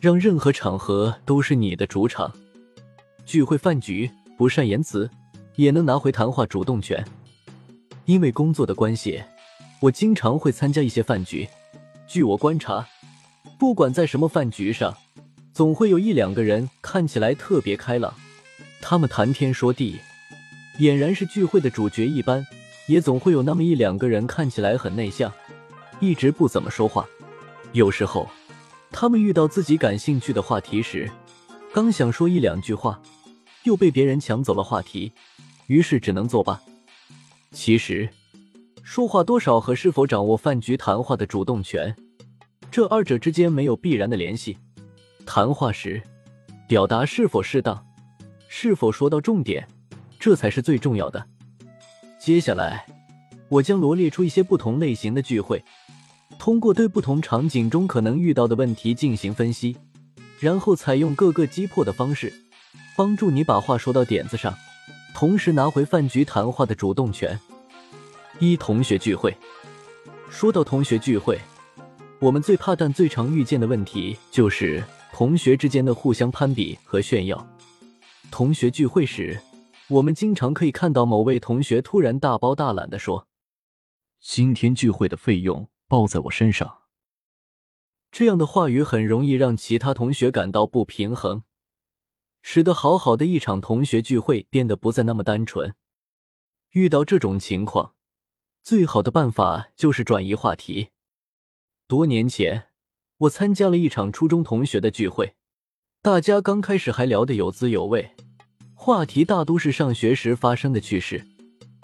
让任何场合都是你的主场。聚会饭局不善言辞，也能拿回谈话主动权。因为工作的关系，我经常会参加一些饭局。据我观察，不管在什么饭局上，总会有一两个人看起来特别开朗，他们谈天说地，俨然是聚会的主角一般。也总会有那么一两个人看起来很内向，一直不怎么说话。有时候。他们遇到自己感兴趣的话题时，刚想说一两句话，又被别人抢走了话题，于是只能作罢。其实，说话多少和是否掌握饭局谈话的主动权，这二者之间没有必然的联系。谈话时，表达是否适当，是否说到重点，这才是最重要的。接下来，我将罗列出一些不同类型的聚会。通过对不同场景中可能遇到的问题进行分析，然后采用各个击破的方式，帮助你把话说到点子上，同时拿回饭局谈话的主动权。一同学聚会，说到同学聚会，我们最怕但最常遇见的问题就是同学之间的互相攀比和炫耀。同学聚会时，我们经常可以看到某位同学突然大包大揽的说：“今天聚会的费用。”报在我身上，这样的话语很容易让其他同学感到不平衡，使得好好的一场同学聚会变得不再那么单纯。遇到这种情况，最好的办法就是转移话题。多年前，我参加了一场初中同学的聚会，大家刚开始还聊得有滋有味，话题大都是上学时发生的趣事，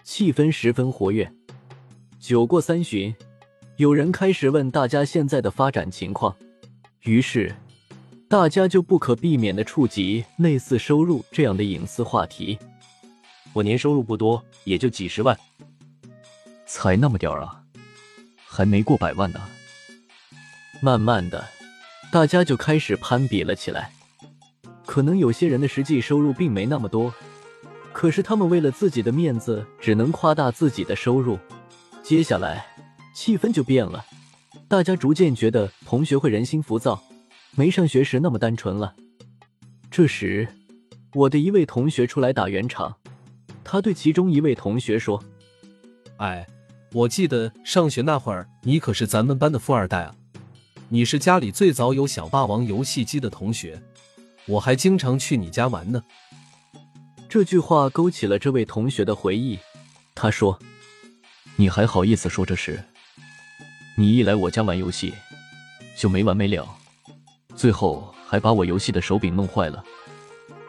气氛十分活跃。酒过三巡。有人开始问大家现在的发展情况，于是大家就不可避免的触及类似收入这样的隐私话题。我年收入不多，也就几十万，才那么点儿啊，还没过百万呢。慢慢的，大家就开始攀比了起来。可能有些人的实际收入并没那么多，可是他们为了自己的面子，只能夸大自己的收入。接下来。气氛就变了，大家逐渐觉得同学会人心浮躁，没上学时那么单纯了。这时，我的一位同学出来打圆场，他对其中一位同学说：“哎，我记得上学那会儿，你可是咱们班的富二代啊！你是家里最早有小霸王游戏机的同学，我还经常去你家玩呢。”这句话勾起了这位同学的回忆。他说：“你还好意思说这事？”你一来我家玩游戏，就没完没了，最后还把我游戏的手柄弄坏了。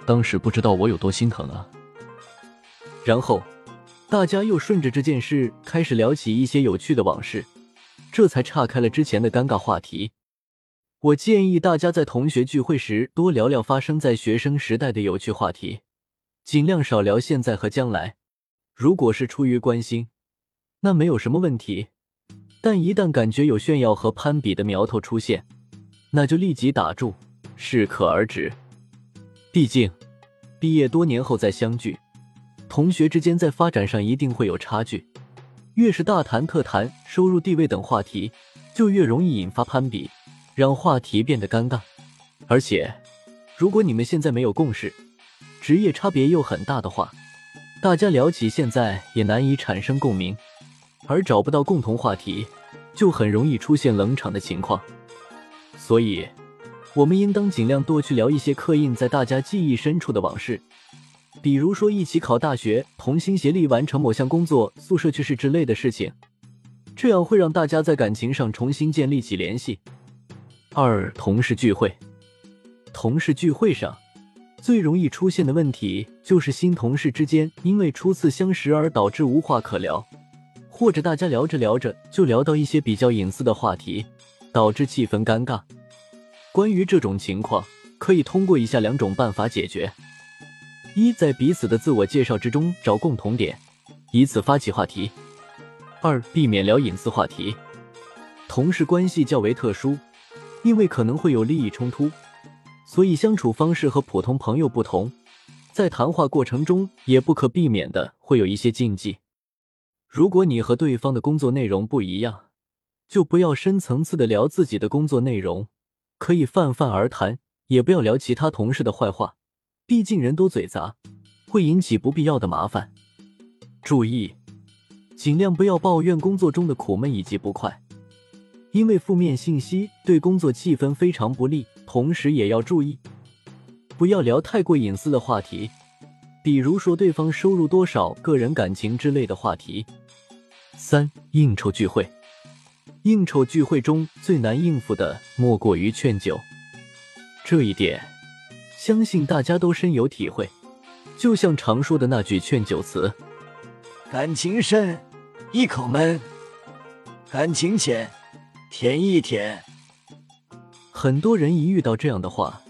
当时不知道我有多心疼啊。然后，大家又顺着这件事开始聊起一些有趣的往事，这才岔开了之前的尴尬话题。我建议大家在同学聚会时多聊聊发生在学生时代的有趣话题，尽量少聊现在和将来。如果是出于关心，那没有什么问题。但一旦感觉有炫耀和攀比的苗头出现，那就立即打住，适可而止。毕竟，毕业多年后再相聚，同学之间在发展上一定会有差距。越是大谈特谈收入、地位等话题，就越容易引发攀比，让话题变得尴尬。而且，如果你们现在没有共识，职业差别又很大的话，大家聊起现在也难以产生共鸣。而找不到共同话题，就很容易出现冷场的情况。所以，我们应当尽量多去聊一些刻印在大家记忆深处的往事，比如说一起考大学、同心协力完成某项工作、宿舍趣事之类的事情，这样会让大家在感情上重新建立起联系。二、同事聚会，同事聚会上最容易出现的问题就是新同事之间因为初次相识而导致无话可聊。或者大家聊着聊着就聊到一些比较隐私的话题，导致气氛尴尬。关于这种情况，可以通过以下两种办法解决：一，在彼此的自我介绍之中找共同点，以此发起话题；二，避免聊隐私话题。同事关系较为特殊，因为可能会有利益冲突，所以相处方式和普通朋友不同，在谈话过程中也不可避免的会有一些禁忌。如果你和对方的工作内容不一样，就不要深层次的聊自己的工作内容，可以泛泛而谈，也不要聊其他同事的坏话，毕竟人多嘴杂，会引起不必要的麻烦。注意，尽量不要抱怨工作中的苦闷以及不快。因为负面信息对工作气氛非常不利，同时也要注意，不要聊太过隐私的话题，比如说对方收入多少、个人感情之类的话题。三、应酬聚会，应酬聚会中最难应付的莫过于劝酒，这一点相信大家都深有体会。就像常说的那句劝酒词：“感情深，一口闷；感情浅。”舔一舔，很多人一遇到这样的话，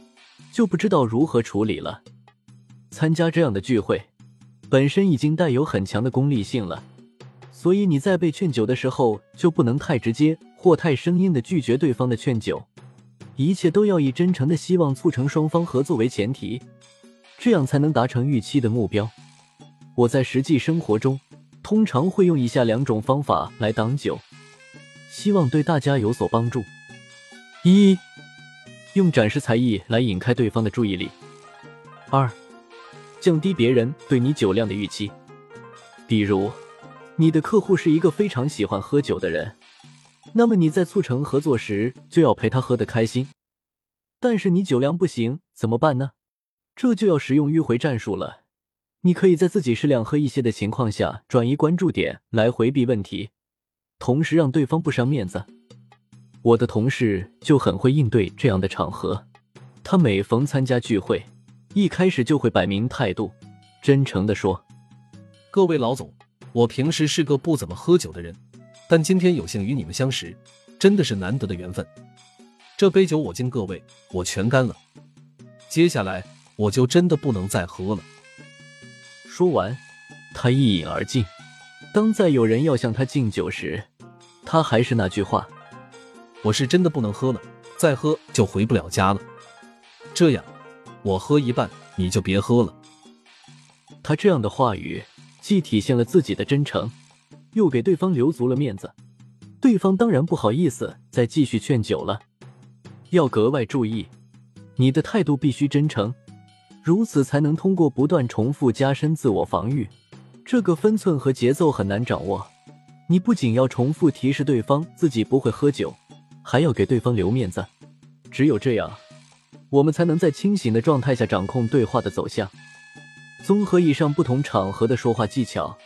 就不知道如何处理了。参加这样的聚会，本身已经带有很强的功利性了，所以你在被劝酒的时候，就不能太直接或太生硬的拒绝对方的劝酒，一切都要以真诚的希望促成双方合作为前提，这样才能达成预期的目标。我在实际生活中，通常会用以下两种方法来挡酒。希望对大家有所帮助。一，用展示才艺来引开对方的注意力。二，降低别人对你酒量的预期。比如，你的客户是一个非常喜欢喝酒的人，那么你在促成合作时就要陪他喝得开心。但是你酒量不行，怎么办呢？这就要使用迂回战术了。你可以在自己适量喝一些的情况下，转移关注点来回避问题。同时让对方不伤面子，我的同事就很会应对这样的场合。他每逢参加聚会，一开始就会摆明态度，真诚的说：“各位老总，我平时是个不怎么喝酒的人，但今天有幸与你们相识，真的是难得的缘分。这杯酒我敬各位，我全干了。接下来我就真的不能再喝了。”说完，他一饮而尽。当再有人要向他敬酒时，他还是那句话：“我是真的不能喝了，再喝就回不了家了。”这样，我喝一半，你就别喝了。他这样的话语，既体现了自己的真诚，又给对方留足了面子。对方当然不好意思再继续劝酒了。要格外注意，你的态度必须真诚，如此才能通过不断重复加深自我防御。这个分寸和节奏很难掌握，你不仅要重复提示对方自己不会喝酒，还要给对方留面子。只有这样，我们才能在清醒的状态下掌控对话的走向。综合以上不同场合的说话技巧，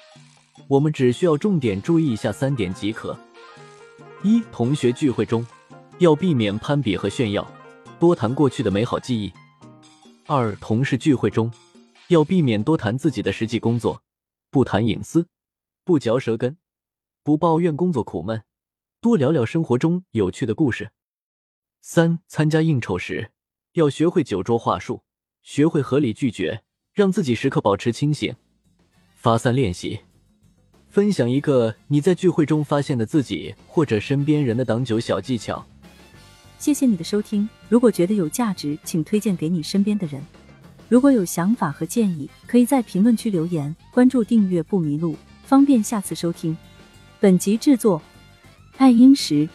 我们只需要重点注意以下三点即可：一、同学聚会中要避免攀比和炫耀，多谈过去的美好记忆；二、同事聚会中要避免多谈自己的实际工作。不谈隐私，不嚼舌根，不抱怨工作苦闷，多聊聊生活中有趣的故事。三、参加应酬时要学会酒桌话术，学会合理拒绝，让自己时刻保持清醒。发散练习，分享一个你在聚会中发现的自己或者身边人的挡酒小技巧。谢谢你的收听，如果觉得有价值，请推荐给你身边的人。如果有想法和建议，可以在评论区留言。关注订阅不迷路，方便下次收听。本集制作：爱英石。